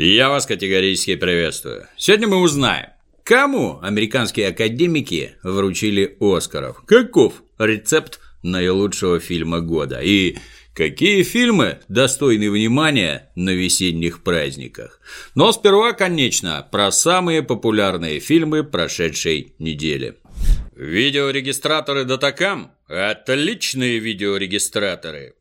Я вас категорически приветствую. Сегодня мы узнаем, кому американские академики вручили Оскаров, каков рецепт наилучшего фильма года и какие фильмы достойны внимания на весенних праздниках. Но сперва, конечно, про самые популярные фильмы прошедшей недели. Видеорегистраторы Датакам – отличные видеорегистраторы.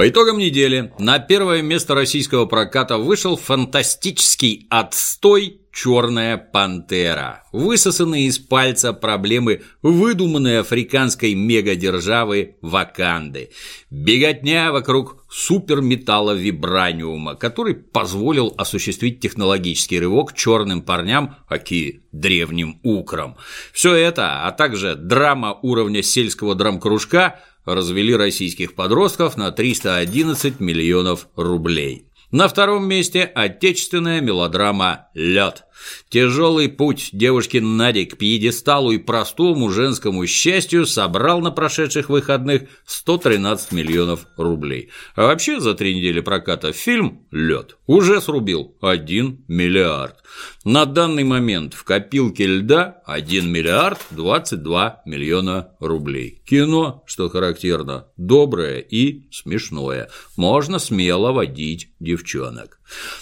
По итогам недели на первое место российского проката вышел фантастический отстой «Черная пантера», высосанные из пальца проблемы выдуманной африканской мегадержавы Ваканды, беготня вокруг суперметалла вибраниума, который позволил осуществить технологический рывок черным парням, аки древним украм. Все это, а также драма уровня сельского драмкружка – развели российских подростков на 311 миллионов рублей. На втором месте отечественная мелодрама «Лед». Тяжелый путь девушки Нади к пьедесталу и простому женскому счастью собрал на прошедших выходных 113 миллионов рублей. А вообще за три недели проката фильм «Лед» уже срубил 1 миллиард. На данный момент в копилке льда 1 миллиард 22 миллиона рублей. Кино, что характерно, доброе и смешное. Можно смело водить девчонок.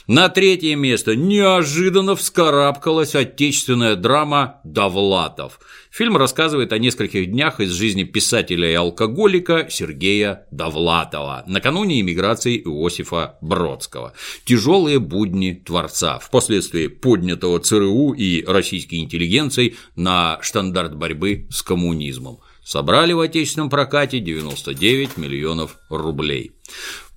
На третье место неожиданно вскарабкалась отечественная драма «Довлатов». Фильм рассказывает о нескольких днях из жизни писателя и алкоголика Сергея Довлатова накануне иммиграции Иосифа Бродского. Тяжелые будни творца, впоследствии поднятого ЦРУ и российской интеллигенцией на штандарт борьбы с коммунизмом. Собрали в отечественном прокате 99 миллионов рублей.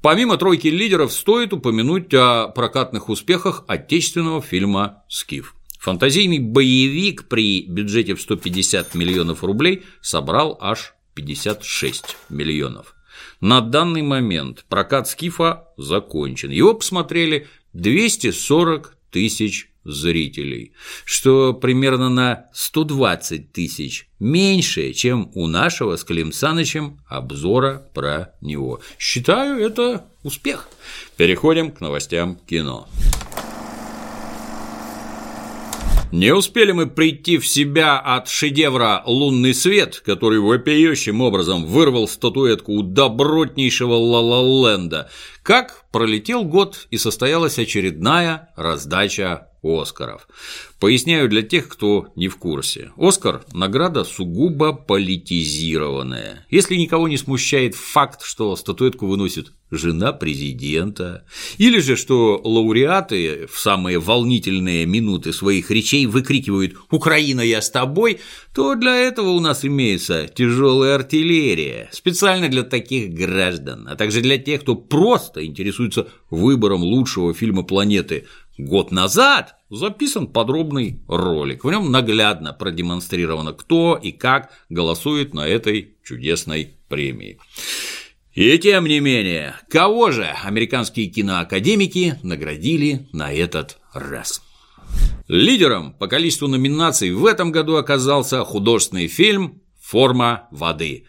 Помимо тройки лидеров, стоит упомянуть о прокатных успехах отечественного фильма «Скиф». Фантазийный боевик при бюджете в 150 миллионов рублей собрал аж 56 миллионов. На данный момент прокат «Скифа» закончен. Его посмотрели 240 тысяч зрителей, что примерно на 120 тысяч меньше, чем у нашего с Клим Санычем обзора про него. Считаю, это успех. Переходим к новостям кино. Не успели мы прийти в себя от шедевра «Лунный свет», который вопиющим образом вырвал статуэтку у добротнейшего Ла-Ла-Ленда, как пролетел год и состоялась очередная раздача Оскаров. Поясняю для тех, кто не в курсе. Оскар – награда сугубо политизированная. Если никого не смущает факт, что статуэтку выносит жена президента, или же что лауреаты в самые волнительные минуты своих речей выкрикивают «Украина, я с тобой», то для этого у нас имеется тяжелая артиллерия, специально для таких граждан, а также для тех, кто просто интересуется выбором лучшего фильма планеты – Год назад записан подробный ролик. В нем наглядно продемонстрировано, кто и как голосует на этой чудесной премии. И тем не менее, кого же американские киноакадемики наградили на этот раз? Лидером по количеству номинаций в этом году оказался художественный фильм «Форма воды»,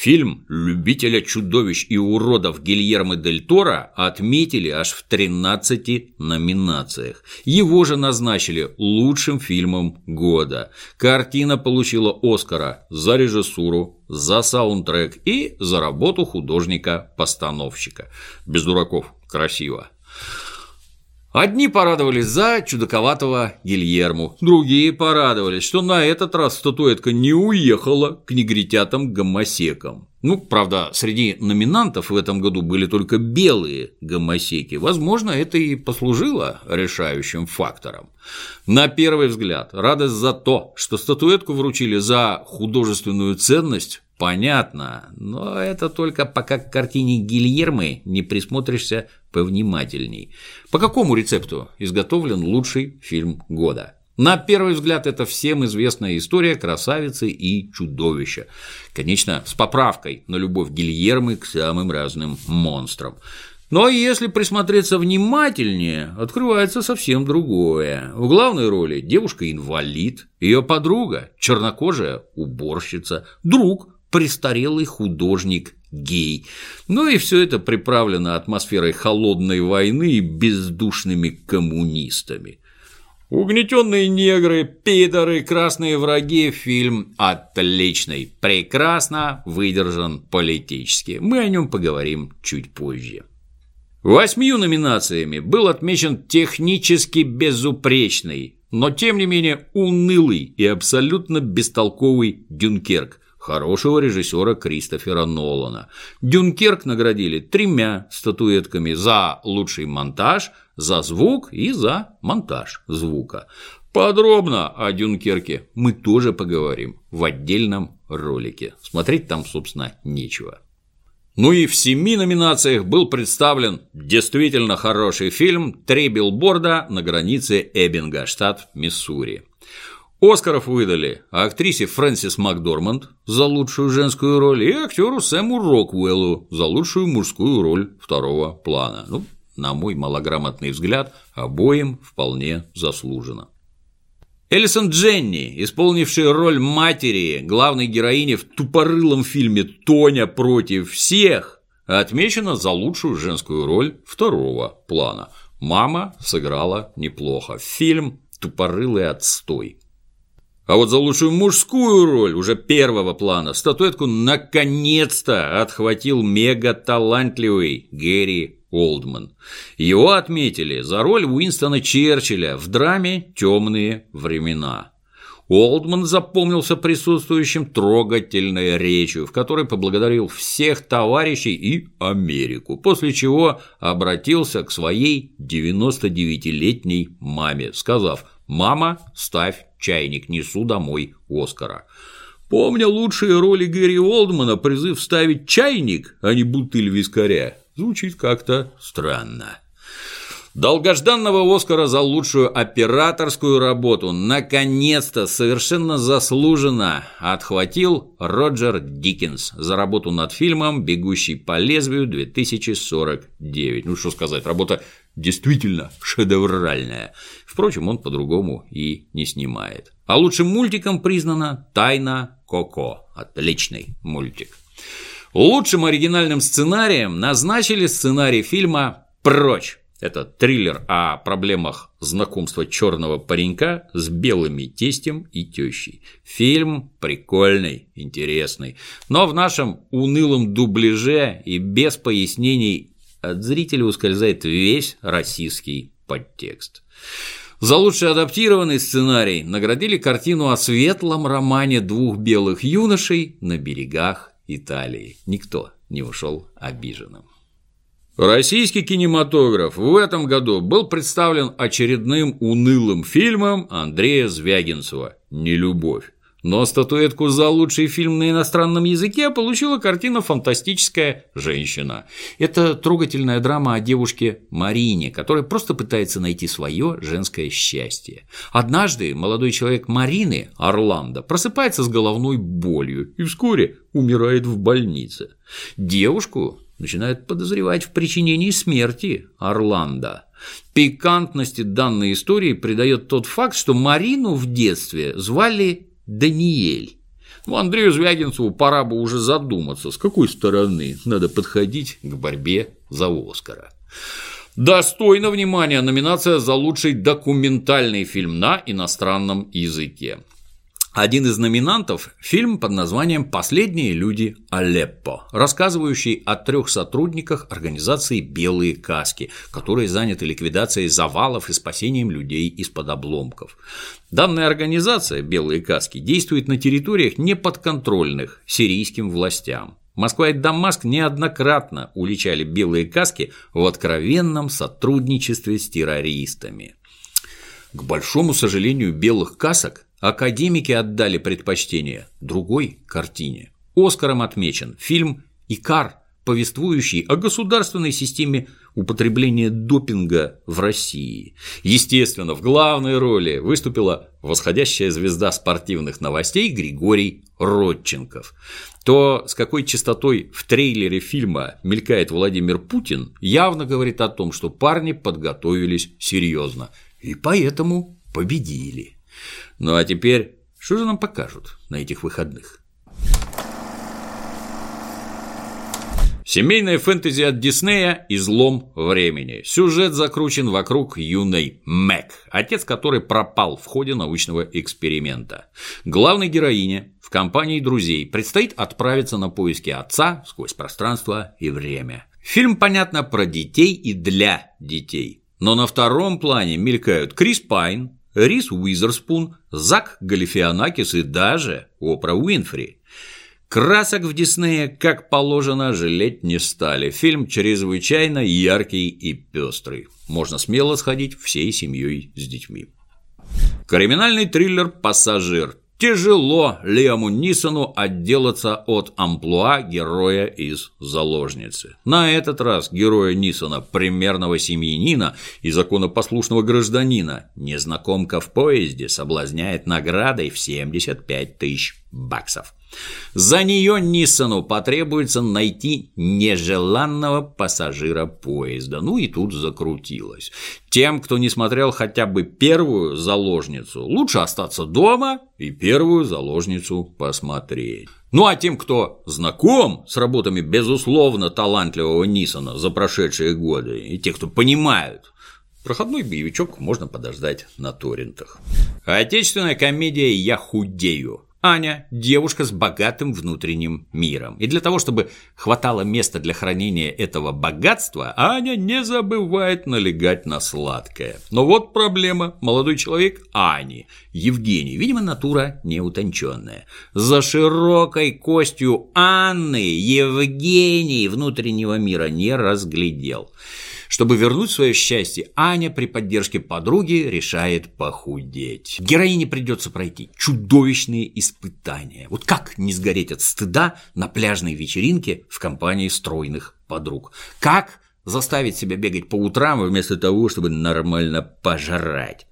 Фильм любителя чудовищ и уродов Гильермо Дель Торо отметили аж в 13 номинациях. Его же назначили лучшим фильмом года. Картина получила Оскара за режиссуру, за саундтрек и за работу художника-постановщика. Без дураков, красиво. Одни порадовались за чудаковатого Гильерму, другие порадовались, что на этот раз статуэтка не уехала к негритятам-гомосекам. Ну, правда, среди номинантов в этом году были только белые гомосеки. Возможно, это и послужило решающим фактором. На первый взгляд, радость за то, что статуэтку вручили за художественную ценность, понятно, но это только пока к картине Гильермы не присмотришься повнимательней. По какому рецепту изготовлен лучший фильм года? На первый взгляд, это всем известная история красавицы и чудовища. Конечно, с поправкой на любовь Гильермы к самым разным монстрам. Но если присмотреться внимательнее, открывается совсем другое. В главной роли девушка-инвалид, ее подруга – чернокожая уборщица, друг – престарелый художник гей. Ну и все это приправлено атмосферой холодной войны и бездушными коммунистами. Угнетенные негры, пидоры, красные враги. Фильм отличный, прекрасно выдержан политически. Мы о нем поговорим чуть позже. Восьмью номинациями был отмечен технически безупречный, но тем не менее унылый и абсолютно бестолковый Дюнкерк хорошего режиссера Кристофера Нолана. Дюнкерк наградили тремя статуэтками за лучший монтаж, за звук и за монтаж звука. Подробно о Дюнкерке мы тоже поговорим в отдельном ролике. Смотреть там, собственно, нечего. Ну и в семи номинациях был представлен действительно хороший фильм «Три билборда на границе Эббинга, штат Миссури». Оскаров выдали актрисе Фрэнсис Макдорманд за лучшую женскую роль и актеру Сэму Роквеллу за лучшую мужскую роль второго плана. Ну, на мой малограмотный взгляд, обоим вполне заслуженно. Элисон Дженни, исполнившая роль матери главной героини в тупорылом фильме «Тоня против всех», отмечена за лучшую женскую роль второго плана. Мама сыграла неплохо. Фильм «Тупорылый отстой». А вот за лучшую мужскую роль уже первого плана статуэтку наконец-то отхватил мега-талантливый Гэри Олдман. Его отметили за роль Уинстона Черчилля в драме «Темные времена». Олдман запомнился присутствующим трогательной речью, в которой поблагодарил всех товарищей и Америку, после чего обратился к своей 99-летней маме, сказав «Мама, ставь чайник, несу домой Оскара». Помня лучшие роли Гэри Олдмана, призыв ставить чайник, а не бутыль вискаря, звучит как-то странно. Долгожданного Оскара за лучшую операторскую работу наконец-то совершенно заслуженно отхватил Роджер Диккенс за работу над фильмом «Бегущий по лезвию 2049». Ну что сказать, работа действительно шедевральная. Впрочем, он по-другому и не снимает. А лучшим мультиком признана «Тайна Коко». Отличный мультик. Лучшим оригинальным сценарием назначили сценарий фильма «Прочь» Это триллер о проблемах знакомства черного паренька с белыми тестем и тещей. Фильм прикольный, интересный, но в нашем унылом дубляже и без пояснений от зрителя ускользает весь российский подтекст. За лучший адаптированный сценарий наградили картину о светлом романе двух белых юношей на берегах Италии. Никто не ушел обиженным. Российский кинематограф в этом году был представлен очередным унылым фильмом Андрея Звягинцева «Нелюбовь». Но статуэтку за лучший фильм на иностранном языке получила картина «Фантастическая женщина». Это трогательная драма о девушке Марине, которая просто пытается найти свое женское счастье. Однажды молодой человек Марины, Орландо, просыпается с головной болью и вскоре умирает в больнице. Девушку начинают подозревать в причинении смерти Орландо. Пикантности данной истории придает тот факт, что Марину в детстве звали Даниэль. Ну, Андрею Звягинцеву пора бы уже задуматься, с какой стороны надо подходить к борьбе за Оскара. Достойна внимания номинация за лучший документальный фильм на иностранном языке. Один из номинантов – фильм под названием «Последние люди Алеппо», рассказывающий о трех сотрудниках организации «Белые каски», которые заняты ликвидацией завалов и спасением людей из-под обломков. Данная организация «Белые каски» действует на территориях неподконтрольных сирийским властям. Москва и Дамаск неоднократно уличали белые каски в откровенном сотрудничестве с террористами. К большому сожалению белых касок Академики отдали предпочтение другой картине. Оскаром отмечен фильм «Икар», повествующий о государственной системе употребления допинга в России. Естественно, в главной роли выступила восходящая звезда спортивных новостей Григорий Родченков. То, с какой частотой в трейлере фильма мелькает Владимир Путин, явно говорит о том, что парни подготовились серьезно и поэтому победили. Ну а теперь, что же нам покажут на этих выходных? Семейная фэнтези от Диснея «Излом времени». Сюжет закручен вокруг юной Мэг, отец которой пропал в ходе научного эксперимента. Главной героине в компании друзей предстоит отправиться на поиски отца сквозь пространство и время. Фильм, понятно, про детей и для детей. Но на втором плане мелькают Крис Пайн, Рис Уизерспун, Зак Галифианакис и даже Опра Уинфри. Красок в Диснее, как положено, жалеть не стали. Фильм чрезвычайно яркий и пестрый. Можно смело сходить всей семьей с детьми. Криминальный триллер «Пассажир» Тяжело Лиаму Нисону отделаться от амплуа героя из «Заложницы». На этот раз героя Нисона, примерного семьянина и законопослушного гражданина, незнакомка в поезде соблазняет наградой в 75 тысяч баксов. За нее Ниссану потребуется найти нежеланного пассажира поезда. Ну и тут закрутилось. Тем, кто не смотрел хотя бы первую заложницу, лучше остаться дома и первую заложницу посмотреть. Ну а тем, кто знаком с работами безусловно талантливого Ниссона за прошедшие годы, и те, кто понимают, Проходной боевичок можно подождать на торрентах. Отечественная комедия «Я худею» Аня – девушка с богатым внутренним миром. И для того, чтобы хватало места для хранения этого богатства, Аня не забывает налегать на сладкое. Но вот проблема. Молодой человек Ани, Евгений, видимо, натура неутонченная. За широкой костью Анны Евгений внутреннего мира не разглядел. Чтобы вернуть свое счастье, Аня при поддержке подруги решает похудеть. Героине придется пройти чудовищные испытания. Вот как не сгореть от стыда на пляжной вечеринке в компании стройных подруг? Как заставить себя бегать по утрам вместо того, чтобы нормально пожрать?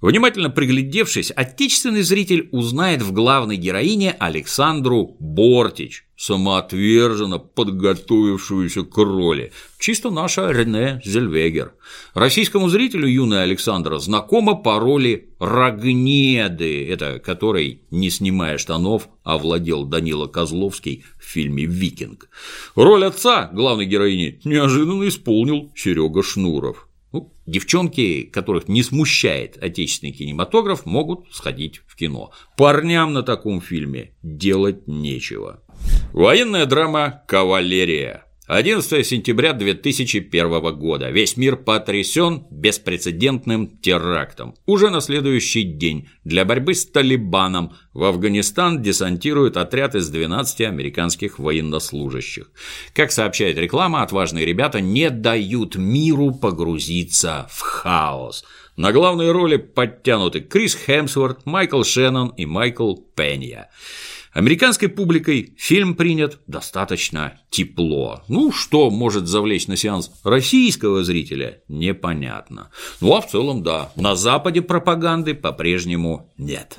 Внимательно приглядевшись, отечественный зритель узнает в главной героине Александру Бортич, самоотверженно подготовившуюся к роли. Чисто наша Рене Зельвегер. Российскому зрителю юная Александра знакома по роли Рогнеды, это которой, не снимая штанов, овладел Данила Козловский в фильме «Викинг». Роль отца главной героини неожиданно исполнил Серега Шнуров. Девчонки, которых не смущает отечественный кинематограф, могут сходить в кино. Парням на таком фильме делать нечего. Военная драма «Кавалерия». 11 сентября 2001 года. Весь мир потрясен беспрецедентным терактом. Уже на следующий день для борьбы с Талибаном в Афганистан десантируют отряд из 12 американских военнослужащих. Как сообщает реклама, отважные ребята не дают миру погрузиться в хаос. На главные роли подтянуты Крис Хемсворт, Майкл Шеннон и Майкл Пенья. Американской публикой фильм принят достаточно тепло. Ну, что может завлечь на сеанс российского зрителя, непонятно. Ну, а в целом, да, на Западе пропаганды по-прежнему нет.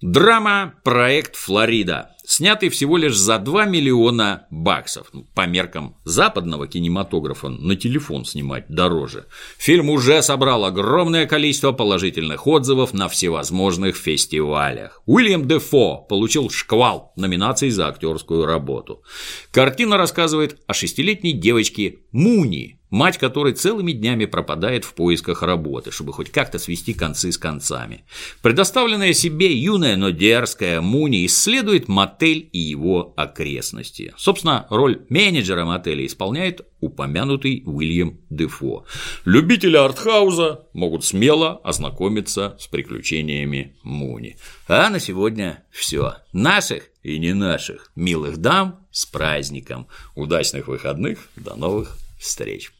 Драма «Проект Флорида» снятый всего лишь за 2 миллиона баксов. Ну, по меркам западного кинематографа на телефон снимать дороже. Фильм уже собрал огромное количество положительных отзывов на всевозможных фестивалях. Уильям Дефо получил шквал номинаций за актерскую работу. Картина рассказывает о шестилетней девочке Муни, мать которой целыми днями пропадает в поисках работы, чтобы хоть как-то свести концы с концами. Предоставленная себе юная, но дерзкая Муни исследует мотель и его окрестности. Собственно, роль менеджера мотеля исполняет упомянутый Уильям Дефо. Любители артхауза могут смело ознакомиться с приключениями Муни. А на сегодня все. Наших и не наших милых дам с праздником. Удачных выходных. До новых встреч.